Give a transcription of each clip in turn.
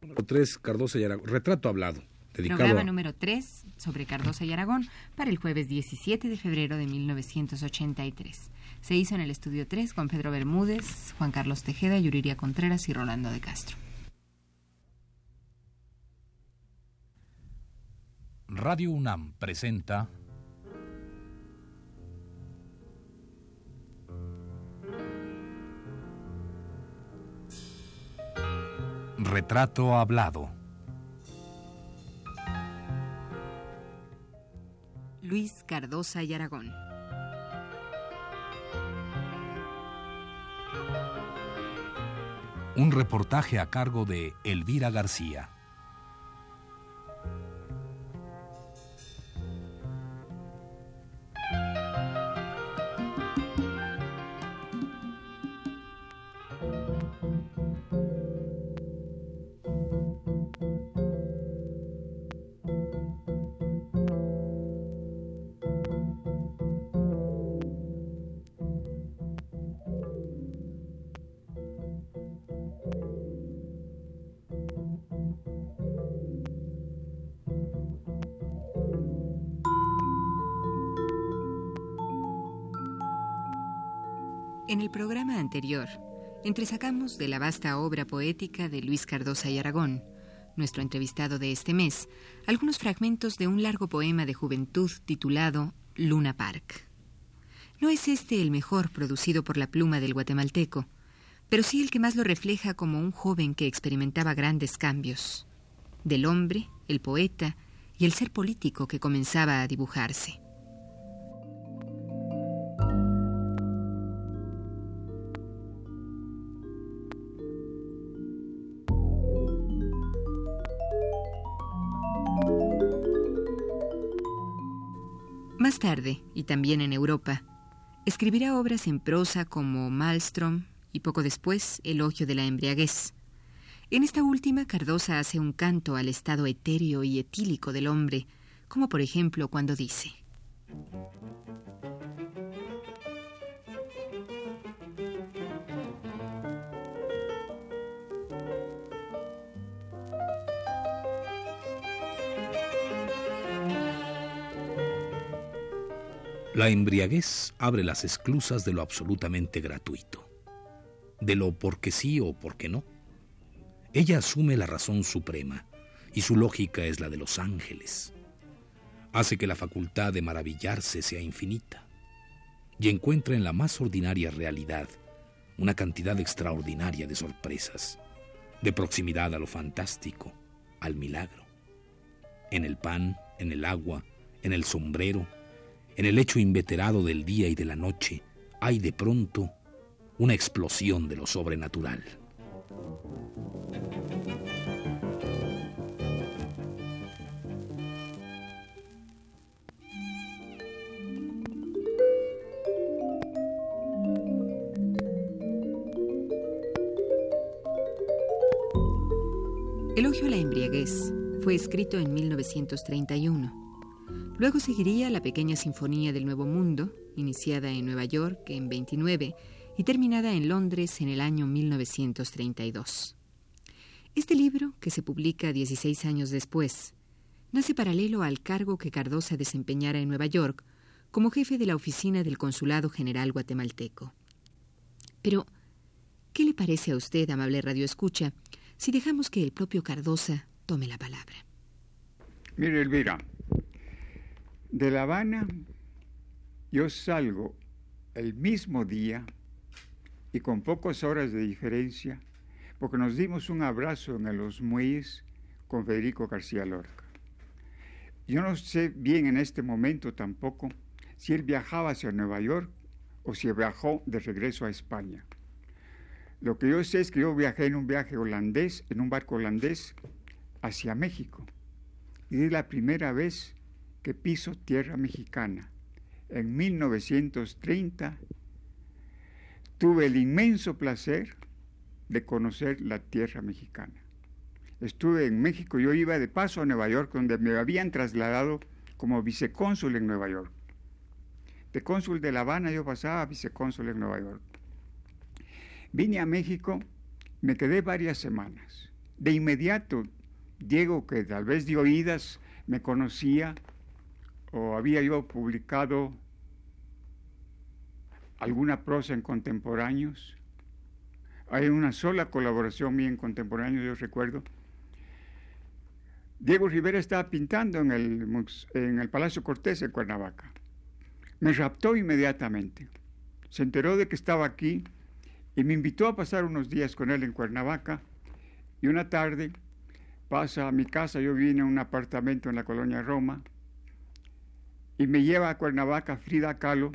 Número 3, Cardosa y Aragón. Retrato hablado. Dedicado Programa a- número 3 sobre Cardosa y Aragón para el jueves 17 de febrero de 1983. Se hizo en el estudio 3 con Pedro Bermúdez, Juan Carlos Tejeda, Yuriria Contreras y Rolando de Castro. Radio UNAM presenta Retrato Hablado. Luis Cardosa y Aragón. Un reportaje a cargo de Elvira García. En el programa anterior, entresacamos de la vasta obra poética de Luis Cardosa y Aragón, nuestro entrevistado de este mes, algunos fragmentos de un largo poema de juventud titulado Luna Park. No es este el mejor producido por la pluma del guatemalteco, pero sí el que más lo refleja como un joven que experimentaba grandes cambios, del hombre, el poeta y el ser político que comenzaba a dibujarse. Tarde, y también en Europa, escribirá obras en prosa como Maelstrom y poco después Elogio de la embriaguez. En esta última, Cardosa hace un canto al estado etéreo y etílico del hombre, como por ejemplo cuando dice La embriaguez abre las esclusas de lo absolutamente gratuito, de lo porque sí o porque no. Ella asume la razón suprema y su lógica es la de los ángeles. Hace que la facultad de maravillarse sea infinita y encuentra en la más ordinaria realidad una cantidad extraordinaria de sorpresas, de proximidad a lo fantástico, al milagro. En el pan, en el agua, en el sombrero, en el hecho inveterado del día y de la noche, hay de pronto una explosión de lo sobrenatural. Elogio a la embriaguez fue escrito en 1931. Luego seguiría la pequeña Sinfonía del Nuevo Mundo, iniciada en Nueva York en 29 y terminada en Londres en el año 1932. Este libro, que se publica 16 años después, nace paralelo al cargo que Cardosa desempeñara en Nueva York como jefe de la oficina del Consulado General Guatemalteco. Pero, ¿qué le parece a usted, amable Radio Escucha, si dejamos que el propio Cardosa tome la palabra? Mire, Elvira, de La Habana yo salgo el mismo día y con pocas horas de diferencia, porque nos dimos un abrazo en los muelles con Federico García Lorca. Yo no sé bien en este momento tampoco si él viajaba hacia Nueva York o si viajó de regreso a España. Lo que yo sé es que yo viajé en un viaje holandés, en un barco holandés, hacia México. Y es la primera vez que piso tierra mexicana. En 1930 tuve el inmenso placer de conocer la tierra mexicana. Estuve en México, yo iba de paso a Nueva York, donde me habían trasladado como vicecónsul en Nueva York. De cónsul de La Habana yo pasaba a vicecónsul en Nueva York. Vine a México, me quedé varias semanas de inmediato, Diego, que tal vez de oídas me conocía o había yo publicado alguna prosa en contemporáneos. Hay una sola colaboración mía en contemporáneos, yo recuerdo. Diego Rivera estaba pintando en el, en el Palacio Cortés en Cuernavaca. Me raptó inmediatamente. Se enteró de que estaba aquí y me invitó a pasar unos días con él en Cuernavaca. Y una tarde pasa a mi casa, yo vine a un apartamento en la colonia Roma, y me lleva a Cuernavaca Frida Kahlo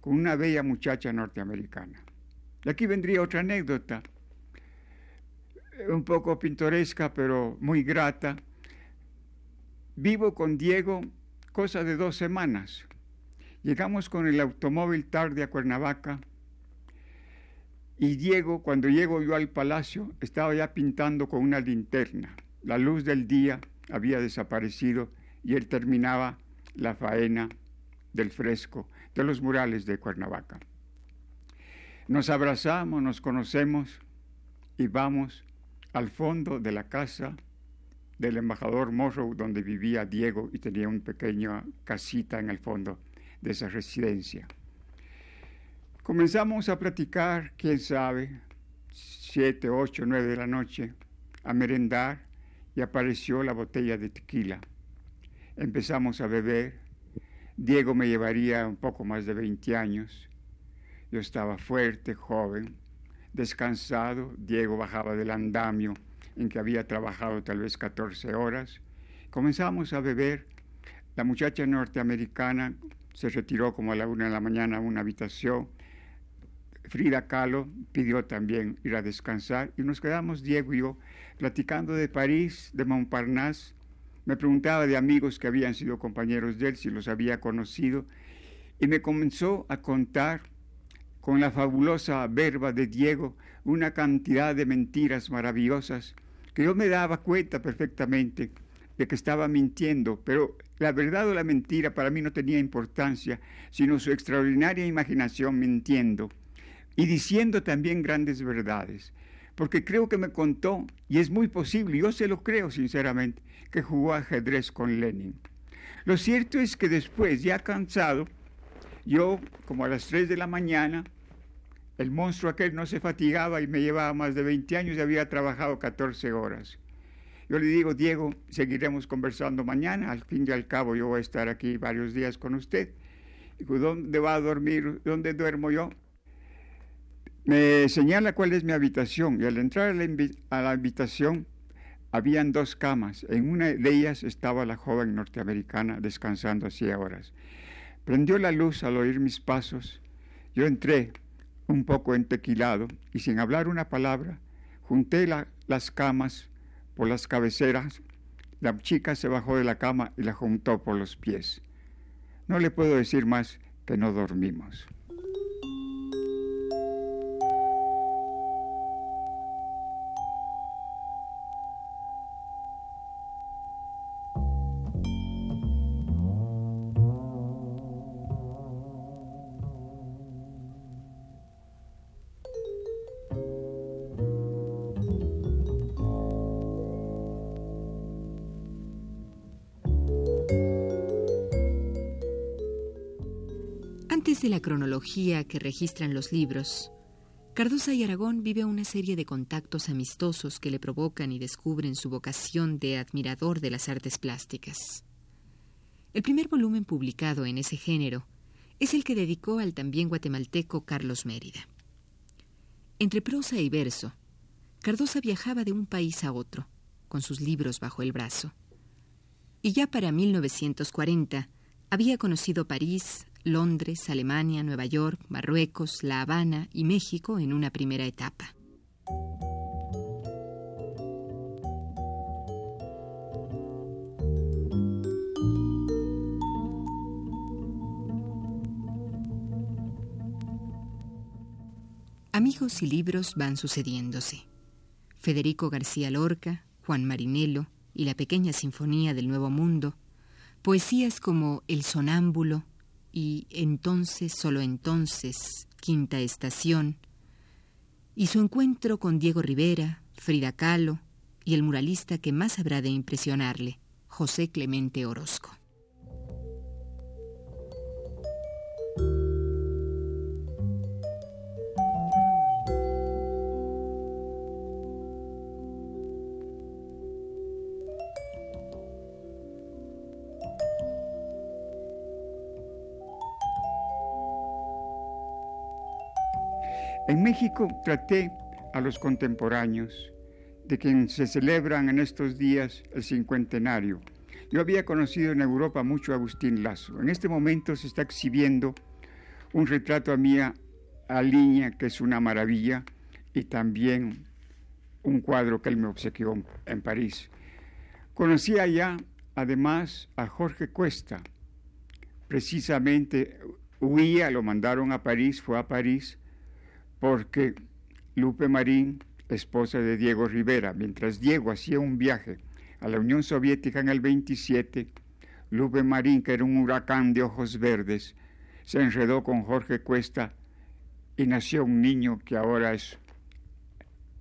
con una bella muchacha norteamericana. Y aquí vendría otra anécdota, un poco pintoresca, pero muy grata. Vivo con Diego cosa de dos semanas. Llegamos con el automóvil tarde a Cuernavaca y Diego, cuando llego yo al palacio, estaba ya pintando con una linterna. La luz del día había desaparecido y él terminaba la faena del fresco de los murales de Cuernavaca. Nos abrazamos, nos conocemos y vamos al fondo de la casa del embajador Morrow donde vivía Diego y tenía una pequeña casita en el fondo de esa residencia. Comenzamos a platicar, quién sabe, siete, ocho, nueve de la noche, a merendar y apareció la botella de tequila. Empezamos a beber. Diego me llevaría un poco más de 20 años. Yo estaba fuerte, joven, descansado. Diego bajaba del andamio en que había trabajado tal vez 14 horas. Comenzamos a beber. La muchacha norteamericana se retiró como a la una de la mañana a una habitación. Frida Kahlo pidió también ir a descansar y nos quedamos Diego y yo platicando de París, de Montparnasse. Me preguntaba de amigos que habían sido compañeros de él, si los había conocido, y me comenzó a contar con la fabulosa verba de Diego una cantidad de mentiras maravillosas que yo me daba cuenta perfectamente de que estaba mintiendo, pero la verdad o la mentira para mí no tenía importancia, sino su extraordinaria imaginación mintiendo y diciendo también grandes verdades porque creo que me contó, y es muy posible, yo se lo creo sinceramente, que jugó ajedrez con Lenin. Lo cierto es que después, ya cansado, yo, como a las 3 de la mañana, el monstruo aquel no se fatigaba y me llevaba más de 20 años y había trabajado 14 horas. Yo le digo, Diego, seguiremos conversando mañana, al fin y al cabo yo voy a estar aquí varios días con usted. Digo, ¿dónde va a dormir? ¿Dónde duermo yo? Me señala cuál es mi habitación y al entrar a la, habitación habían dos camas. En una de ellas estaba la joven norteamericana descansando hacía horas. Prendió la luz al oír mis pasos. Yo entré un poco entequilado y sin hablar una palabra, junté las camas por las cabeceras. La chica se bajó de la cama y la juntó por los pies. No le puedo decir más que no dormimos. De la cronología que registran los libros, Cardosa y Aragón vive una serie de contactos amistosos que le provocan y descubren su vocación de admirador de las artes plásticas. El primer volumen publicado en ese género es el que dedicó al también guatemalteco Carlos Mérida. Entre prosa y verso, Cardosa viajaba de un país a otro, con sus libros bajo el brazo. Y ya para 1940 había conocido París, Londres, Alemania, Nueva York, Marruecos, La Habana y México en una primera etapa. Amigos y libros van sucediéndose. Federico García Lorca, Juan Marinello y la pequeña Sinfonía del Nuevo Mundo, poesías como El Sonámbulo, y entonces, solo entonces, quinta estación, y su encuentro con Diego Rivera, Frida Kahlo y el muralista que más habrá de impresionarle, José Clemente Orozco. En México traté a los contemporáneos de quien se celebran en estos días el cincuentenario. Yo había conocido en Europa mucho a Agustín Lazo. En este momento se está exhibiendo un retrato a mía a línea, que es una maravilla, y también un cuadro que él me obsequió en París. Conocí allá, además, a Jorge Cuesta. Precisamente huía, lo mandaron a París, fue a París, porque Lupe Marín esposa de Diego Rivera. Mientras Diego hacía un viaje a la Unión Soviética en el 27, Lupe Marín, que era un huracán de ojos verdes, se enredó con Jorge Cuesta y nació un niño que ahora es,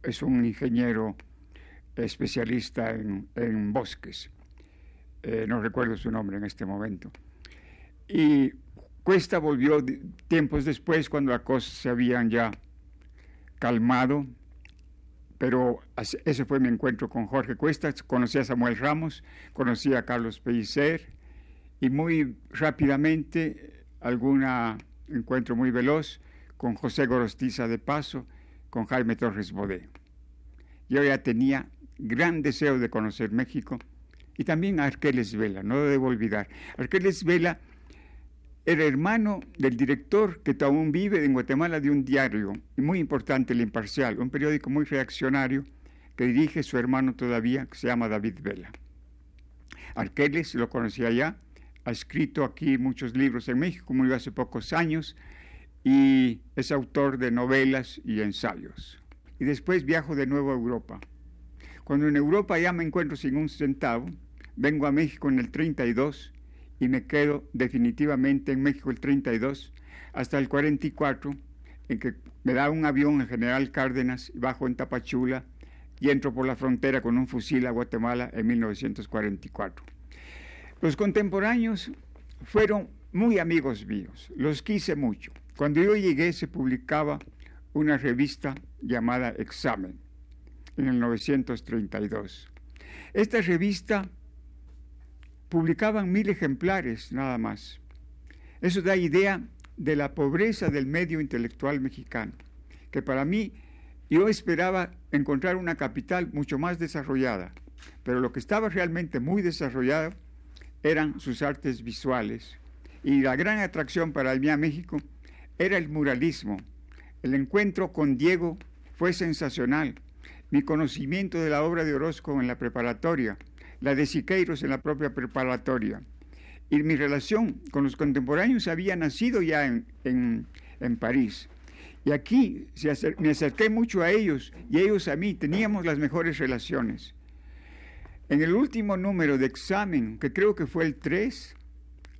es un ingeniero especialista en, bosques. Eh, no recuerdo su nombre en este momento. Y Cuesta volvió tiempos después, cuando las cosas se habían ya calmado, pero ese fue mi encuentro con Jorge Cuesta, conocí a Samuel Ramos, conocí a Carlos Pellicer y muy rápidamente algún encuentro muy veloz con José Gorostiza de Paso, con Jaime Torres Bodé. Yo ya tenía gran deseo de conocer México y también a Arqueles Vela, no debo olvidar. Arqueles Vela era hermano del director que aún vive en Guatemala de un diario muy importante, El Imparcial, un periódico muy reaccionario que dirige su hermano todavía, que se llama David Vela. Arqueles lo conocía ya, ha escrito aquí muchos libros en México, murió hace pocos años, y es autor de novelas y ensayos. Y después viajo de nuevo a Europa. Cuando en Europa ya me encuentro sin un centavo, vengo a México en el 32 y me quedo definitivamente en México el 32 hasta el 44, en que me da un avión en General Cárdenas, bajo en Tapachula y entro por la frontera con un fusil a Guatemala en 1944. Los contemporáneos fueron muy amigos míos, los quise mucho. Cuando yo llegué se publicaba una revista llamada Examen en el 1932. Esta revista publicaban mil ejemplares nada más. Eso da idea de la pobreza del medio intelectual mexicano, que para mí yo esperaba encontrar una capital mucho más desarrollada, pero lo que estaba realmente muy desarrollado eran sus artes visuales. Y la gran atracción para mí a México era el muralismo. El encuentro con Diego fue sensacional. Mi conocimiento de la obra de Orozco en la preparatoria, la de Siqueiros en la propia preparatoria. Y mi relación con los contemporáneos había nacido ya en, París. Y aquí me acerqué mucho a ellos y ellos a mí, teníamos las mejores relaciones. En el último número de examen, que creo que fue el 3,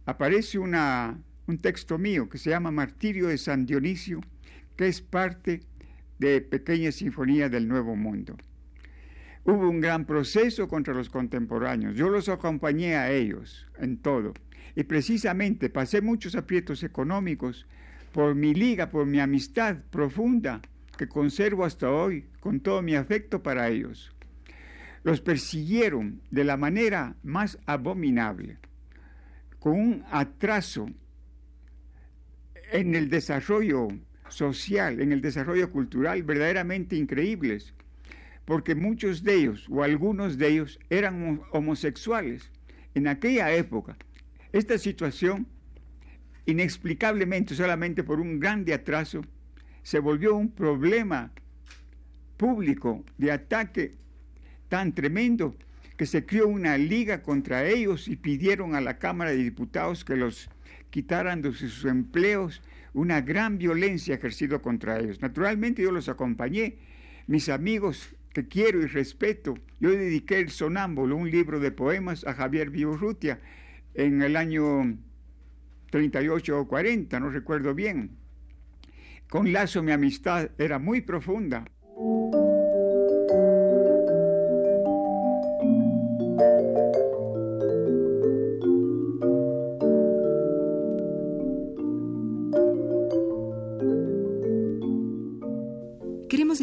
aparece una, un texto mío que se llama Martirio de San Dionisio, que es parte de Pequeña Sinfonía del Nuevo Mundo. Hubo un gran proceso contra los contemporáneos. Yo los acompañé a ellos en todo. Y precisamente pasé muchos aprietos económicos por mi liga, por mi amistad profunda que conservo hasta hoy con todo mi afecto para ellos. Los persiguieron de la manera más abominable, con un atraso en el desarrollo social, en el desarrollo cultural verdaderamente increíbles porque muchos de ellos o algunos de ellos eran homosexuales. En aquella época, esta situación, inexplicablemente, solamente por un grande atraso, se volvió un problema público de ataque tan tremendo que se creó una liga contra ellos y pidieron a la Cámara de Diputados que los quitaran de sus empleos, una gran violencia ejercida contra ellos. Naturalmente yo los acompañé, mis amigos que quiero y respeto. Yo dediqué El Sonámbulo, un libro de poemas, a Javier Biurrutia en el año 38 o 40, no recuerdo bien. Con Lazo mi amistad era muy profunda.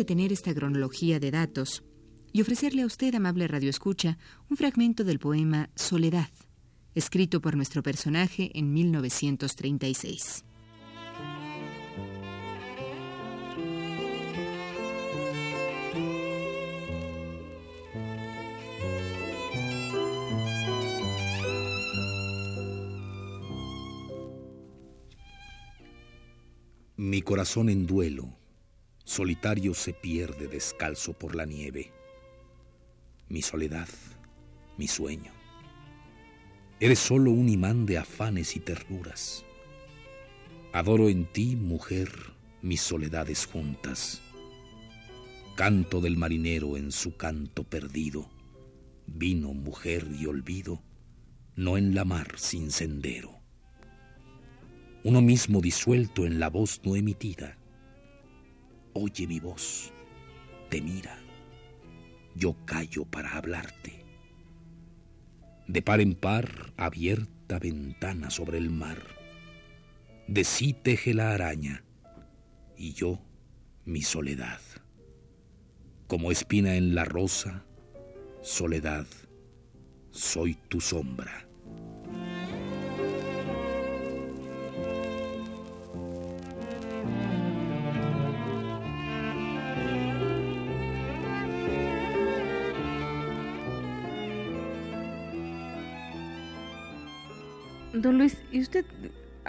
Detener esta cronología de datos y ofrecerle a usted, amable radioescucha, un fragmento del poema Soledad, escrito por nuestro personaje en 1936. Mi corazón en duelo, solitario se pierde descalzo por la nieve. Mi soledad, mi sueño. Eres solo un imán de afanes y ternuras. Adoro en ti, mujer, mis soledades juntas. Canto del marinero en su canto perdido. Vino, mujer y olvido, no en la mar sin sendero uno mismo disuelto en la voz no emitida. Oye mi voz, te mira, yo callo para hablarte. De par en par, abierta ventana sobre el mar, de sí teje la araña, y yo mi soledad. Como espina en la rosa, soledad, soy tu sombra. Don Luis, y usted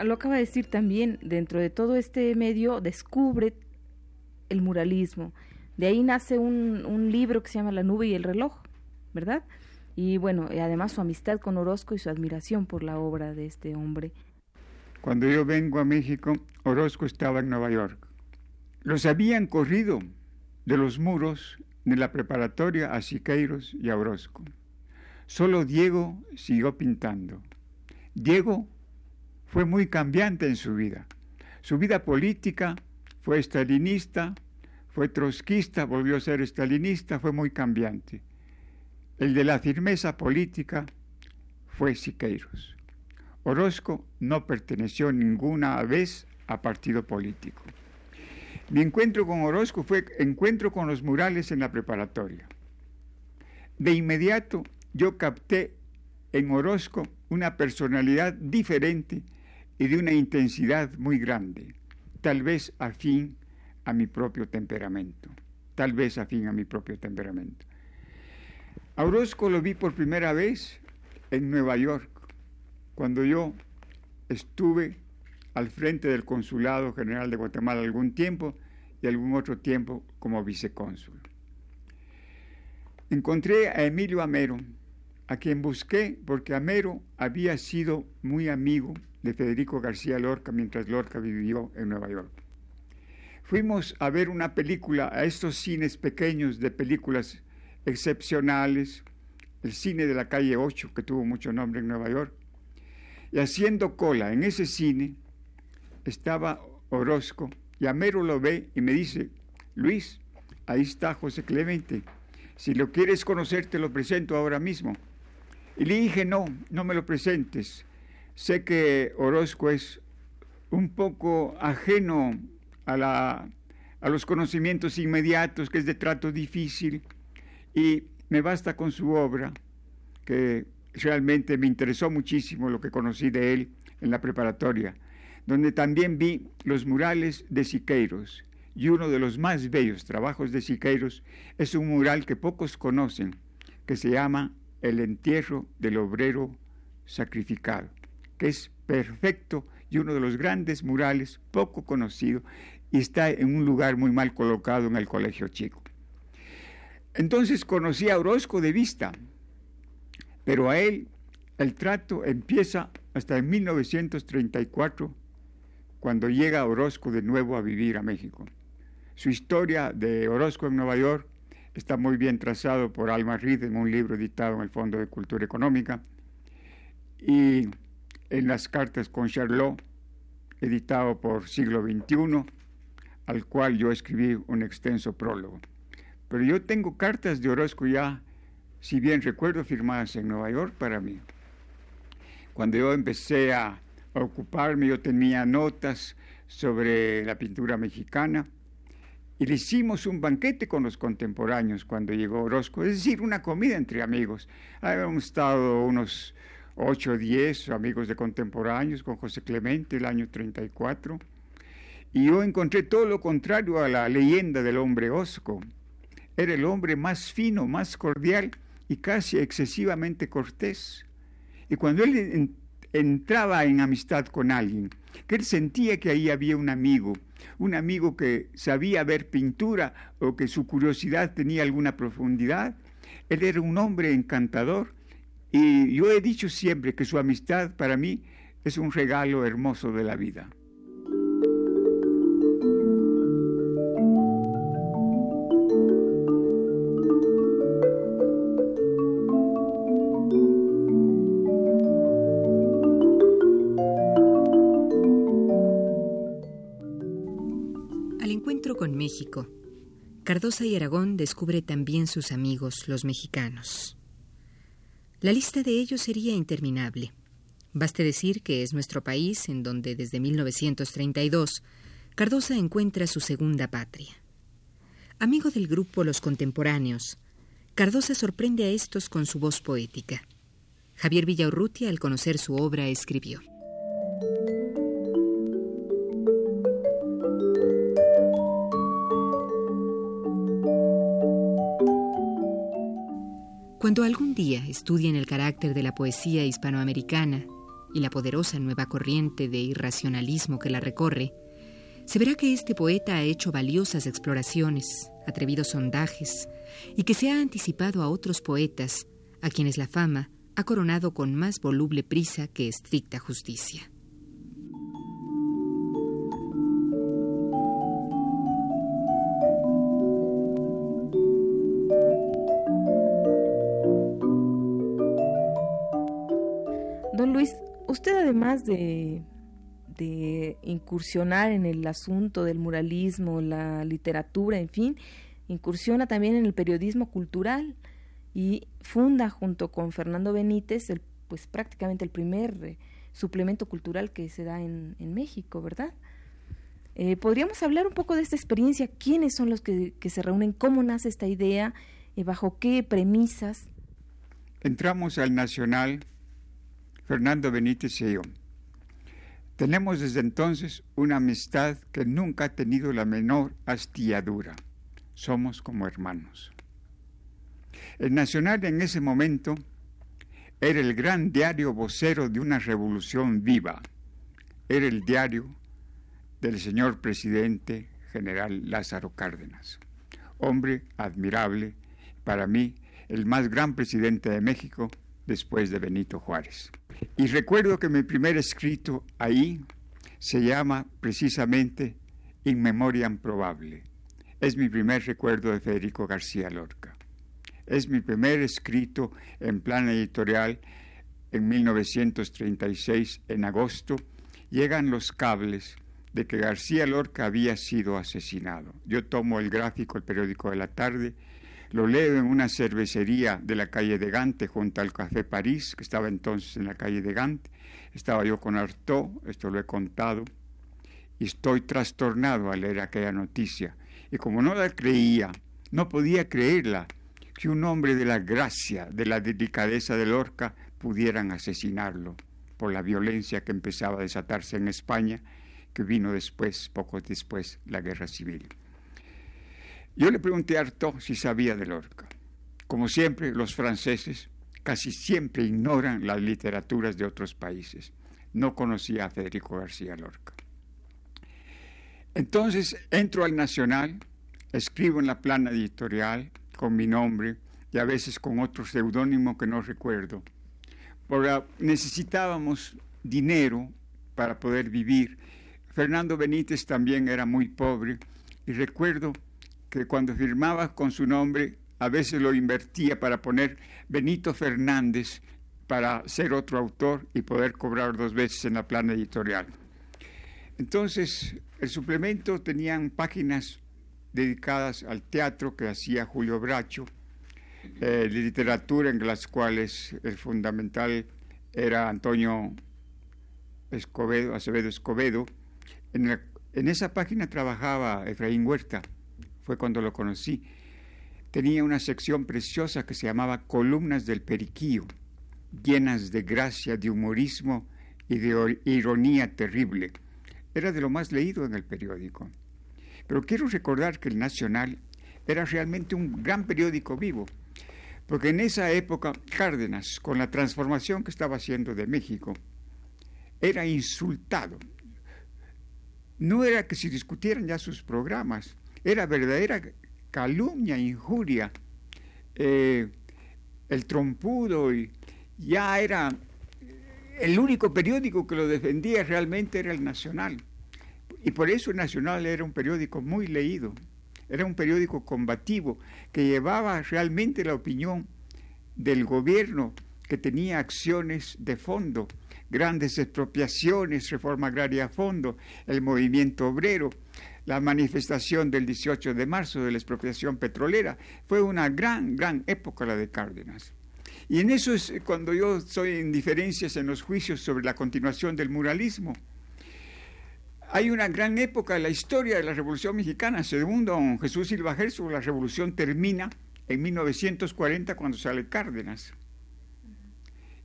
lo acaba de decir también, dentro de todo este medio descubre el muralismo. De ahí nace un, libro que se llama La nube y el reloj, ¿verdad? Y bueno, además su amistad con Orozco y su admiración por la obra de este hombre. Cuando yo vengo a México, Orozco estaba en Nueva York. Los habían corrido de los muros de la preparatoria a Siqueiros y a Orozco. Solo Diego siguió pintando. Diego fue muy cambiante en su vida. Su vida política fue estalinista, fue trotskista, volvió a ser estalinista, fue muy cambiante. El de la firmeza política fue Siqueiros. Orozco no perteneció ninguna vez a partido político. Mi encuentro con Orozco fue encuentro con los murales en la preparatoria. De inmediato yo capté en Orozco una personalidad diferente y de una intensidad muy grande, tal vez afín a mi propio temperamento, tal vez afín a mi propio temperamento. A Orozco lo vi por primera vez en Nueva York, cuando yo estuve al frente del Consulado General de Guatemala algún tiempo y algún otro tiempo como vicecónsul. Encontré a Emilio Amero, a quien busqué porque Amero había sido muy amigo de Federico García Lorca mientras Lorca vivió en Nueva York. Fuimos a ver una película a estos cines pequeños de películas excepcionales, el cine de la calle 8, que tuvo mucho nombre en Nueva York, y haciendo cola en ese cine estaba Orozco, y Amero lo ve y me dice, Luis, ahí está José Clemente, si lo quieres conocer te lo presento ahora mismo. Y le dije, no, no me lo presentes. Sé que Orozco es un poco ajeno a, la, a los conocimientos inmediatos, que es de trato difícil, y me basta con su obra, que realmente me interesó muchísimo lo que conocí de él en la preparatoria, donde también vi los murales de Siqueiros. Y uno de los más bellos trabajos de Siqueiros es un mural que pocos conocen, que se llama el entierro del obrero sacrificado, que es perfecto y uno de los grandes murales poco conocido y está en un lugar muy mal colocado en el colegio chico. Entonces conocí a Orozco de vista, pero a él el trato empieza hasta en 1934, cuando llega Orozco de nuevo a vivir a México. Su historia de Orozco en Nueva York está muy bien trazado por Alma Reed en un libro editado en el Fondo de Cultura Económica y en las cartas con Charlot, editado por Siglo XXI, al cual yo escribí un extenso prólogo. Pero yo tengo cartas de Orozco ya, si bien recuerdo, firmadas en Nueva York para mí. Cuando yo empecé a ocuparme, yo tenía notas sobre la pintura mexicana y le hicimos un banquete con los contemporáneos cuando llegó Orozco, es decir, una comida entre amigos. Habíamos estado unos 8 o 10 amigos de contemporáneos con José Clemente el año 34, y yo encontré todo lo contrario a la leyenda del hombre Orozco. Era el hombre más fino, más cordial y casi excesivamente cortés. Y cuando él entraba en amistad con alguien, que él sentía que ahí había un amigo, un amigo que sabía ver pintura o que su curiosidad tenía alguna profundidad. Él era un hombre encantador y yo he dicho siempre que su amistad para mí es un regalo hermoso de la vida. Cardosa y Aragón descubre también sus amigos, los mexicanos. La lista de ellos sería interminable. Baste decir que es nuestro país en donde desde 1932 Cardosa encuentra su segunda patria. Amigo del grupo Los Contemporáneos, Cardosa sorprende a estos con su voz poética. Javier Villaurrutia, al conocer su obra, escribió. Cuando algún día estudien el carácter de la poesía hispanoamericana y la poderosa nueva corriente de irracionalismo que la recorre, se verá que este poeta ha hecho valiosas exploraciones, atrevidos sondajes, y que se ha anticipado a otros poetas, a quienes la fama ha coronado con más voluble prisa que estricta justicia. De, incursionar en el asunto del muralismo, la literatura, en fin, incursiona también en el periodismo cultural y funda junto con Fernando Benítez el, pues prácticamente el primer eh, suplemento cultural que se da en, México, ¿verdad? Eh, ¿Podríamos hablar un poco de esta experiencia? ¿Quiénes son los que, que se reúnen? ¿Cómo nace esta idea? Eh, ¿Bajo qué premisas? Entramos al Nacional Fernando Benítez y yo. Tenemos desde entonces una amistad que nunca ha tenido la menor hastiadura. Somos como hermanos. El Nacional en ese momento era el gran diario vocero de una revolución viva. Era el diario del señor presidente general Lázaro Cárdenas. Hombre admirable, para mí el más gran presidente de México después de Benito Juárez. Y recuerdo que mi primer escrito ahí se llama precisamente In Memoriam Probable. Es mi primer recuerdo de Federico García Lorca. Es mi primer escrito en plan editorial en 1936, en agosto. Llegan los cables de que García Lorca había sido asesinado. Yo tomo el gráfico, el periódico de la tarde, lo leo en una cervecería de la calle de Gante, junto al Café París, que estaba entonces en la calle de Gante. Estaba yo con Artaud, esto lo he contado, y estoy trastornado al leer aquella noticia. Y como no la creía, no podía creerla, que un hombre de la gracia, de la delicadeza de Lorca, pudieran asesinarlo por la violencia que empezaba a desatarse en España, que vino después, poco después, la guerra civil. Yo le pregunté a Artaud si sabía de Lorca. Como siempre, los franceses casi siempre ignoran las literaturas de otros países. No conocía a Federico García Lorca. Entonces entro al Nacional, escribo en la plana editorial con mi nombre y a veces con otro seudónimo que no recuerdo. Porque necesitábamos dinero para poder vivir. Fernando Benítez también era muy pobre y recuerdo que cuando firmaba con su nombre a veces lo invertía para poner Benito Fernández para ser otro autor y poder cobrar dos veces en la plana editorial. Entonces, el suplemento tenían páginas dedicadas al teatro que hacía Julio Bracho, eh, de literatura en las cuales el fundamental era Antonio Escobedo, Acevedo Escobedo. En, en esa página trabajaba Efraín Huerta fue cuando lo conocí. Tenía una sección preciosa que se llamaba Columnas del Periquillo, llenas de gracia, de humorismo y de ironía terrible. Era de lo más leído en el periódico. Pero quiero recordar que el Nacional era realmente un gran periódico vivo, porque en esa época Cárdenas, con la transformación que estaba haciendo de México, era insultado. No era que se discutieran ya sus programas, era verdadera calumnia, injuria. Eh, el trompudo y ya era el único periódico que lo defendía realmente era el Nacional. Y por eso el Nacional era un periódico muy leído, era un periódico combativo que llevaba realmente la opinión del gobierno que tenía acciones de fondo, grandes expropiaciones, reforma agraria a fondo, el movimiento obrero, la manifestación del 18 de marzo de la expropiación petrolera. Fue una gran, gran época la de Cárdenas. Y en eso es cuando yo estoy en diferencias en los juicios sobre la continuación del muralismo. Hay una gran época en la historia de la Revolución Mexicana. Según don Jesús Silva Herzog, la revolución termina en 1940 cuando sale Cárdenas.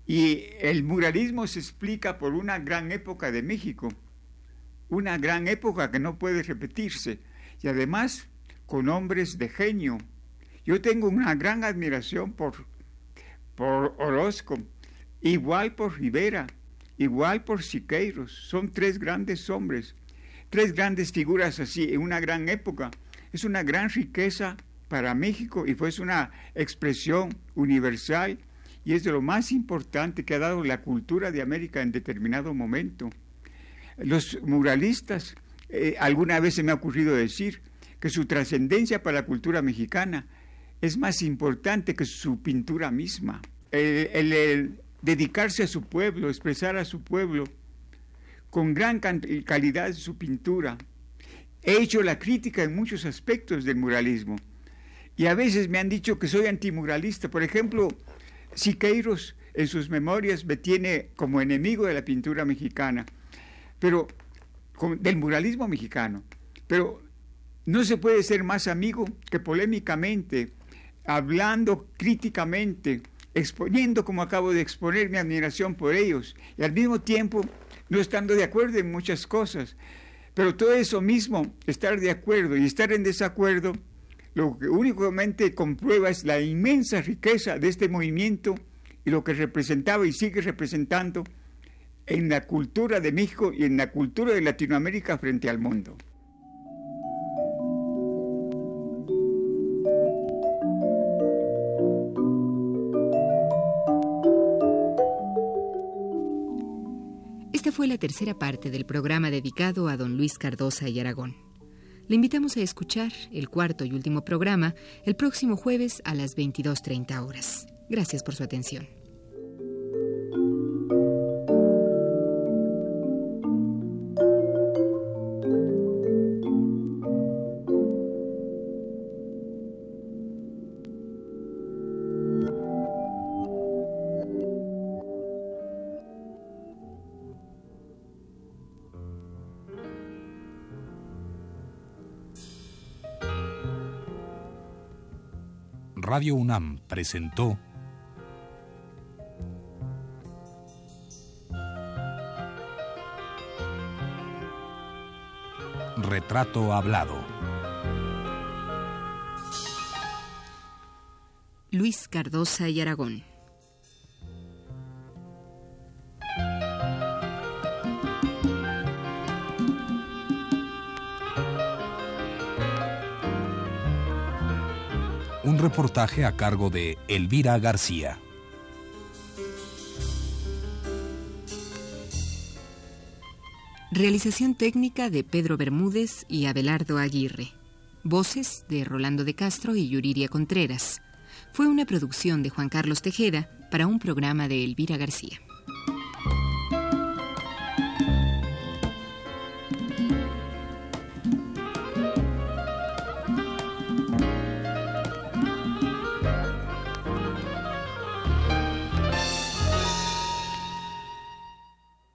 Y el muralismo se explica por una gran época de México, una gran época que no puede repetirse, y además con hombres de genio. Yo tengo una gran admiración por por Orozco, igual por Rivera, igual por Siqueiros. Son tres grandes hombres, tres grandes figuras así, en una gran época. Es una gran riqueza para México y fue una expresión universal y es de lo más importante que ha dado la cultura de América en determinado momento. Los muralistas, eh, alguna vez se me ha ocurrido decir que su trascendencia para la cultura mexicana es más importante que su pintura misma. El, dedicarse a su pueblo, expresar a su pueblo con gran calidad su pintura. He hecho la crítica en muchos aspectos del muralismo y a veces me han dicho que soy antimuralista. Por ejemplo, Siqueiros en sus memorias me tiene como enemigo de la pintura mexicana, pero del muralismo mexicano. Pero no se puede ser más amigo que polémicamente hablando críticamente, exponiendo como acabo de exponer mi admiración por ellos y al mismo tiempo no estando de acuerdo en muchas cosas. Pero todo eso mismo, estar de acuerdo y estar en desacuerdo, lo que únicamente comprueba es la inmensa riqueza de este movimiento y lo que representaba y sigue representando en la cultura de México y en la cultura de Latinoamérica frente al mundo. fue la tercera parte del programa dedicado a don Luis Cardosa y Aragón. Le invitamos a escuchar el cuarto y último programa el próximo jueves a las 22.30 horas. Gracias por su atención. Radio UNAM presentó Retrato Hablado. Luis Cardosa y Aragón. Reportaje a cargo de Elvira García. Realización técnica de Pedro Bermúdez y Abelardo Aguirre. Voces de Rolando de Castro y Yuriria Contreras. Fue una producción de Juan Carlos Tejeda para un programa de Elvira García.